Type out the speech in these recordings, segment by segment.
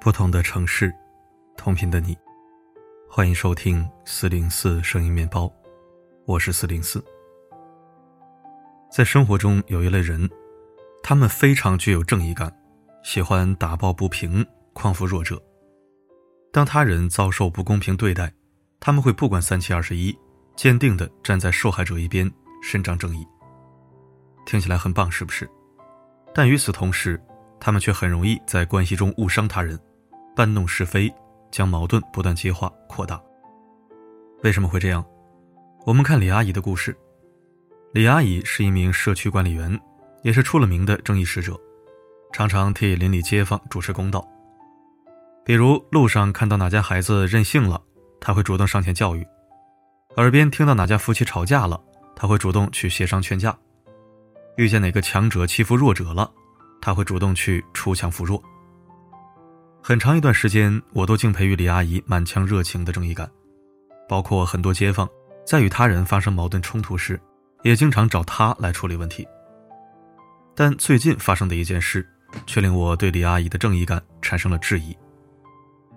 不同的城市，同频的你，欢迎收听四零四声音面包，我是四零四。在生活中有一类人，他们非常具有正义感，喜欢打抱不平，匡扶弱者。当他人遭受不公平对待，他们会不管三七二十一，坚定的站在受害者一边，伸张正义。听起来很棒，是不是？但与此同时，他们却很容易在关系中误伤他人。搬弄是非，将矛盾不断激化扩大。为什么会这样？我们看李阿姨的故事。李阿姨是一名社区管理员，也是出了名的正义使者，常常替邻里街坊主持公道。比如路上看到哪家孩子任性了，她会主动上前教育；耳边听到哪家夫妻吵架了，她会主动去协商劝架；遇见哪个强者欺负弱者了，她会主动去出强扶弱。很长一段时间，我都敬佩于李阿姨满腔热情的正义感，包括很多街坊在与他人发生矛盾冲突时，也经常找她来处理问题。但最近发生的一件事，却令我对李阿姨的正义感产生了质疑。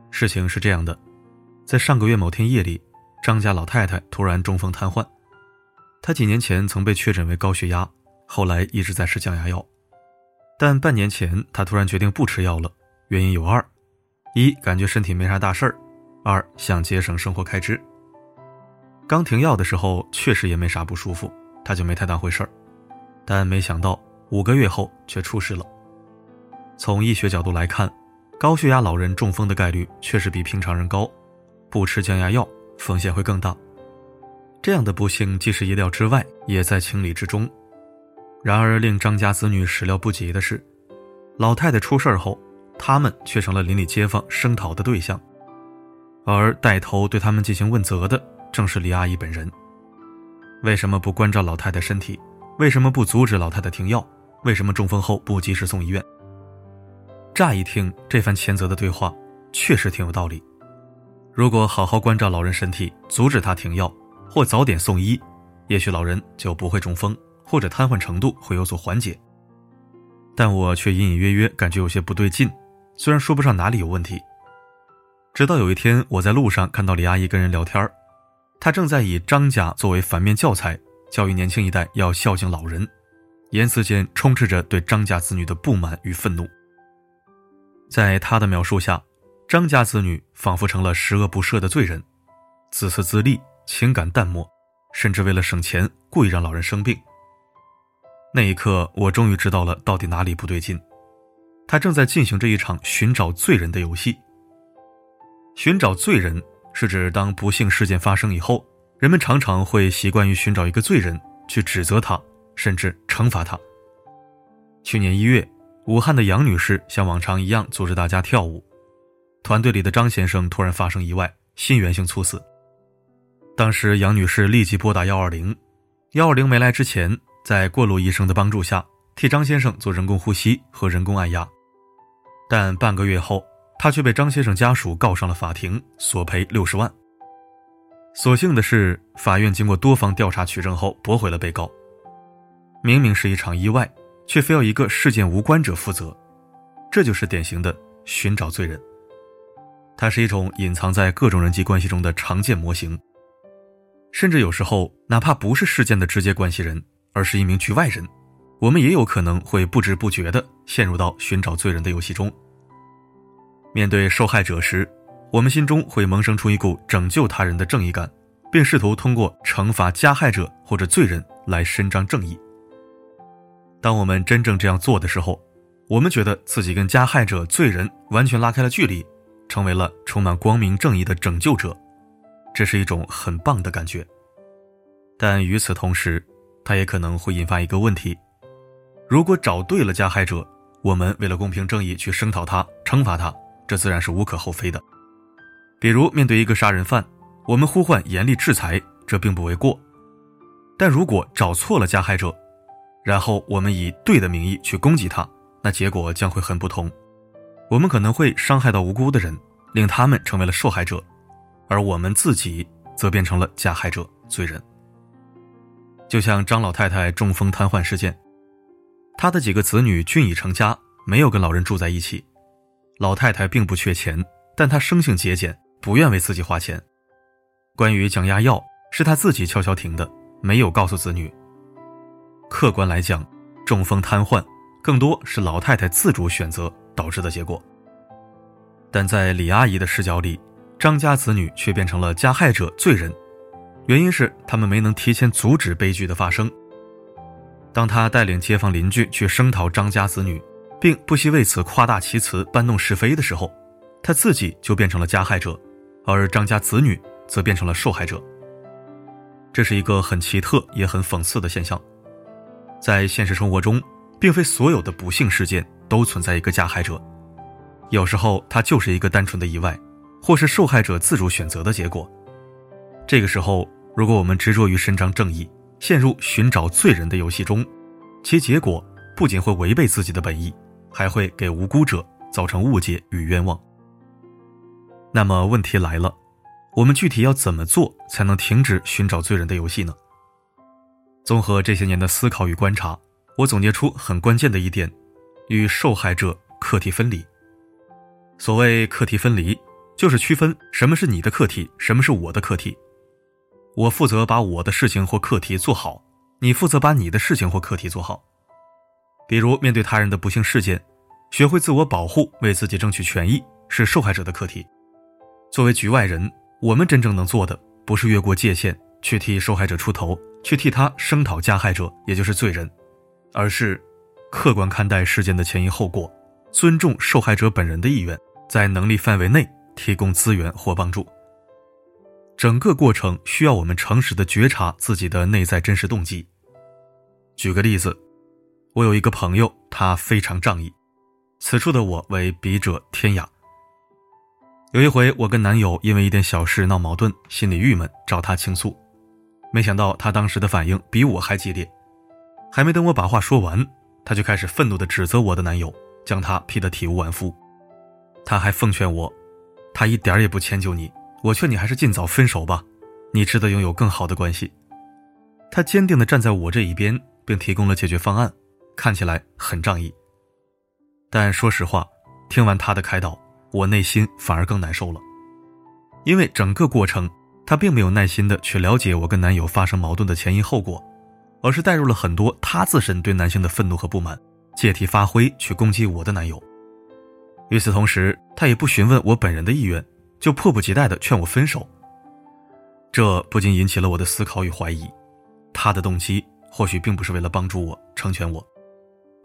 事情是这样的，在上个月某天夜里，张家老太太突然中风瘫痪。她几年前曾被确诊为高血压，后来一直在吃降压药，但半年前她突然决定不吃药了，原因有二。一感觉身体没啥大事儿，二想节省生活开支。刚停药的时候确实也没啥不舒服，他就没太当回事儿。但没想到五个月后却出事了。从医学角度来看，高血压老人中风的概率确实比平常人高，不吃降压药风险会更大。这样的不幸既是意料之外，也在情理之中。然而令张家子女始料不及的是，老太太出事后。他们却成了邻里街坊声讨的对象，而带头对他们进行问责的正是李阿姨本人。为什么不关照老太太身体？为什么不阻止老太太停药？为什么中风后不及时送医院？乍一听，这番谴责的对话确实挺有道理。如果好好关照老人身体，阻止他停药，或早点送医，也许老人就不会中风，或者瘫痪程度会有所缓解。但我却隐隐约约感觉有些不对劲。虽然说不上哪里有问题，直到有一天我在路上看到李阿姨跟人聊天她正在以张家作为反面教材，教育年轻一代要孝敬老人，言辞间充斥着对张家子女的不满与愤怒。在她的描述下，张家子女仿佛成了十恶不赦的罪人，自私自利，情感淡漠，甚至为了省钱故意让老人生病。那一刻，我终于知道了到底哪里不对劲。他正在进行着一场寻找罪人的游戏。寻找罪人是指当不幸事件发生以后，人们常常会习惯于寻找一个罪人去指责他，甚至惩罚他。去年一月，武汉的杨女士像往常一样组织大家跳舞，团队里的张先生突然发生意外，心源性猝死。当时杨女士立即拨打幺二零，幺二零没来之前，在过路医生的帮助下。替张先生做人工呼吸和人工按压，但半个月后，他却被张先生家属告上了法庭，索赔六十万。所幸的是，法院经过多方调查取证后驳回了被告。明明是一场意外，却非要一个事件无关者负责，这就是典型的寻找罪人。它是一种隐藏在各种人际关系中的常见模型，甚至有时候，哪怕不是事件的直接关系人，而是一名局外人。我们也有可能会不知不觉地陷入到寻找罪人的游戏中。面对受害者时，我们心中会萌生出一股拯救他人的正义感，并试图通过惩罚加害者或者罪人来伸张正义。当我们真正这样做的时候，我们觉得自己跟加害者、罪人完全拉开了距离，成为了充满光明正义的拯救者，这是一种很棒的感觉。但与此同时，它也可能会引发一个问题。如果找对了加害者，我们为了公平正义去声讨他、惩罚他，这自然是无可厚非的。比如面对一个杀人犯，我们呼唤严厉制裁，这并不为过。但如果找错了加害者，然后我们以对的名义去攻击他，那结果将会很不同。我们可能会伤害到无辜的人，令他们成为了受害者，而我们自己则变成了加害者、罪人。就像张老太太中风瘫痪事件。他的几个子女均已成家，没有跟老人住在一起。老太太并不缺钱，但她生性节俭，不愿为自己花钱。关于降压药，是她自己悄悄停的，没有告诉子女。客观来讲，中风瘫痪更多是老太太自主选择导致的结果。但在李阿姨的视角里，张家子女却变成了加害者、罪人，原因是他们没能提前阻止悲剧的发生。当他带领街坊邻居去声讨张家子女，并不惜为此夸大其词、搬弄是非的时候，他自己就变成了加害者，而张家子女则变成了受害者。这是一个很奇特也很讽刺的现象。在现实生活中，并非所有的不幸事件都存在一个加害者，有时候它就是一个单纯的意外，或是受害者自主选择的结果。这个时候，如果我们执着于伸张正义，陷入寻找罪人的游戏中，其结果不仅会违背自己的本意，还会给无辜者造成误解与冤枉。那么问题来了，我们具体要怎么做才能停止寻找罪人的游戏呢？综合这些年的思考与观察，我总结出很关键的一点：与受害者课题分离。所谓课题分离，就是区分什么是你的课题，什么是我的课题。我负责把我的事情或课题做好，你负责把你的事情或课题做好。比如，面对他人的不幸事件，学会自我保护，为自己争取权益，是受害者的课题。作为局外人，我们真正能做的，不是越过界限去替受害者出头。去替他声讨加害者，也就是罪人，而是客观看待事件的前因后果，尊重受害者本人的意愿，在能力范围内提供资源或帮助。整个过程需要我们诚实的觉察自己的内在真实动机。举个例子，我有一个朋友，他非常仗义，此处的我为笔者天涯。有一回，我跟男友因为一点小事闹矛盾，心里郁闷，找他倾诉。没想到他当时的反应比我还激烈，还没等我把话说完，他就开始愤怒地指责我的男友，将他批得体无完肤。他还奉劝我，他一点也不迁就你，我劝你还是尽早分手吧，你值得拥有更好的关系。他坚定地站在我这一边，并提供了解决方案，看起来很仗义。但说实话，听完他的开导，我内心反而更难受了，因为整个过程。他并没有耐心的去了解我跟男友发生矛盾的前因后果，而是带入了很多他自身对男性的愤怒和不满，借题发挥去攻击我的男友。与此同时，他也不询问我本人的意愿，就迫不及待的劝我分手。这不禁引起了我的思考与怀疑，他的动机或许并不是为了帮助我成全我，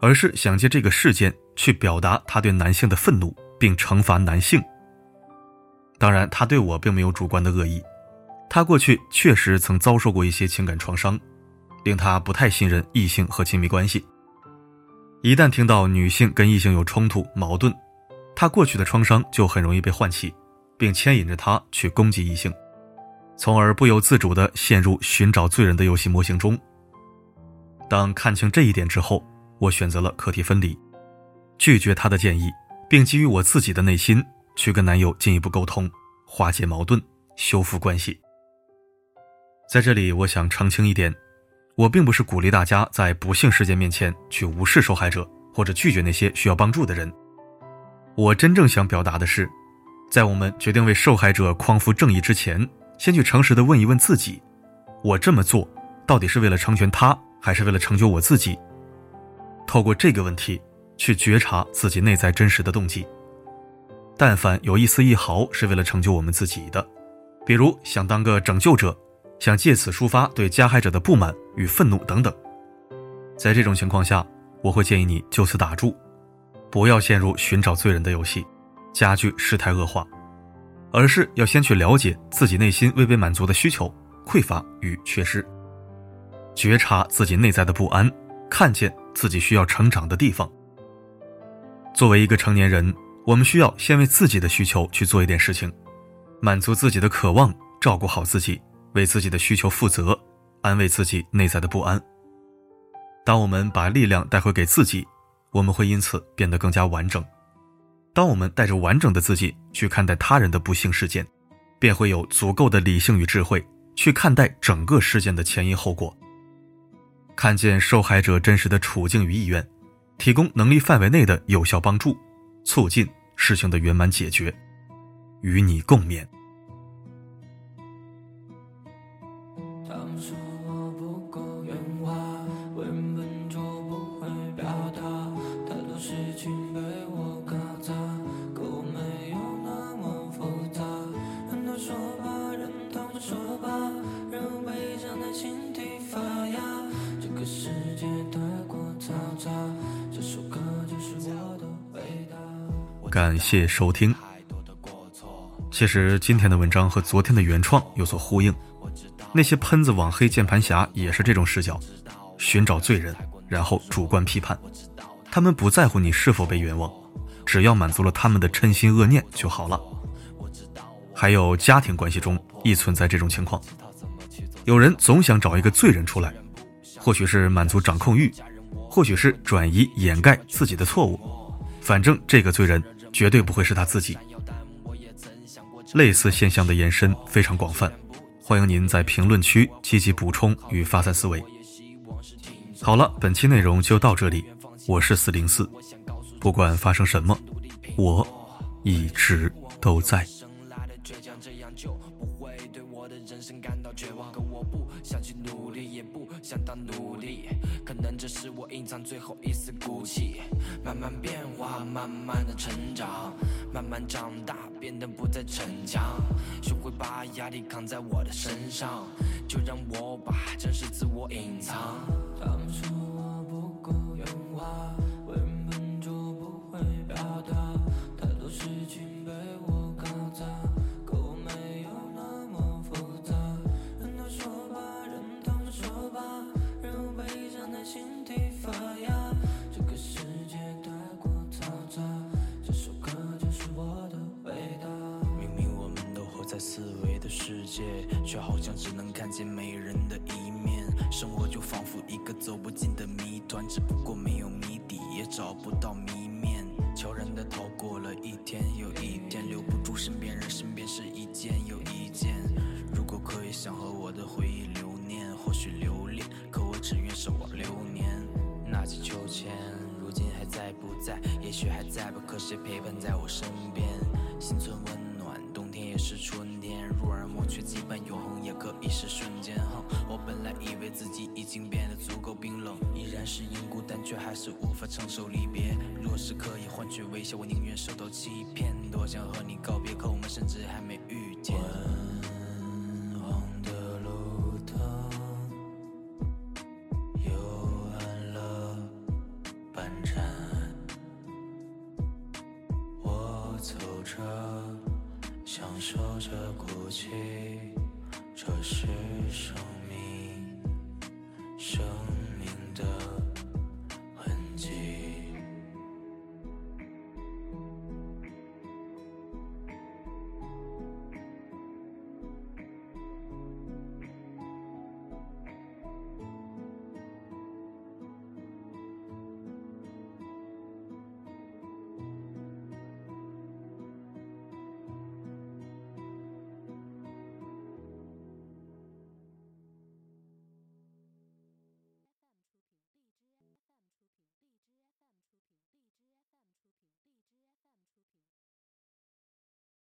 而是想借这个事件去表达他对男性的愤怒，并惩罚男性。当然，他对我并没有主观的恶意。他过去确实曾遭受过一些情感创伤，令他不太信任异性和亲密关系。一旦听到女性跟异性有冲突、矛盾，他过去的创伤就很容易被唤起，并牵引着他去攻击异性，从而不由自主地陷入寻找罪人的游戏模型中。当看清这一点之后，我选择了课题分离，拒绝他的建议，并基于我自己的内心去跟男友进一步沟通，化解矛盾，修复关系。在这里，我想澄清一点，我并不是鼓励大家在不幸事件面前去无视受害者或者拒绝那些需要帮助的人。我真正想表达的是，在我们决定为受害者匡扶正义之前，先去诚实的问一问自己：我这么做到底是为了成全他，还是为了成就我自己？透过这个问题去觉察自己内在真实的动机。但凡有一丝一毫是为了成就我们自己的，比如想当个拯救者。想借此抒发对加害者的不满与愤怒等等，在这种情况下，我会建议你就此打住，不要陷入寻找罪人的游戏，加剧事态恶化，而是要先去了解自己内心未被满足的需求、匮乏与缺失，觉察自己内在的不安，看见自己需要成长的地方。作为一个成年人，我们需要先为自己的需求去做一点事情，满足自己的渴望，照顾好自己。为自己的需求负责，安慰自己内在的不安。当我们把力量带回给自己，我们会因此变得更加完整。当我们带着完整的自己去看待他人的不幸事件，便会有足够的理性与智慧去看待整个事件的前因后果，看见受害者真实的处境与意愿，提供能力范围内的有效帮助，促进事情的圆满解决，与你共勉。感谢收听。其实今天的文章和昨天的原创有所呼应，那些喷子网黑键盘侠也是这种视角，寻找罪人，然后主观批判。他们不在乎你是否被冤枉，只要满足了他们的嗔心恶念就好了。还有家庭关系中亦存在这种情况，有人总想找一个罪人出来，或许是满足掌控欲，或许是转移掩盖自己的错误，反正这个罪人。绝对不会是他自己。类似现象的延伸非常广泛，欢迎您在评论区积极补充与发散思维。好了，本期内容就到这里，我是四零四，不管发生什么，我一直都在。这是我隐藏最后一丝骨气，慢慢变化，慢慢的成长，慢慢长大，变得不再逞强，学会把压力扛在我的身上，就让我把真实自我隐藏。他们说我不够圆滑，根本就不会表达，太多事情。在思维的世界却好像只能看见美人的一面，生活就仿佛一个走不尽的谜团，只不过没有谜底，也找不到谜面。悄然的逃过了一天又一天，留不住身边人，身边是一件又一件。如果可以想和我的回忆留念，或许留恋，可我只愿守望流年。那季秋千，如今还在不在？也许还在吧，可谁陪伴在我身边？心存温暖，是春。入耳莫却羁绊永恒也可以是瞬间。我本来以为自己已经变得足够冰冷，依然是因孤单，却还是无法承受离别。若是可以换取微笑，我宁愿受到欺骗。多想和你告别，可我们甚至还没遇见。昏黄的路灯，幽暗了半盏，我走着。受着孤寂，这是生。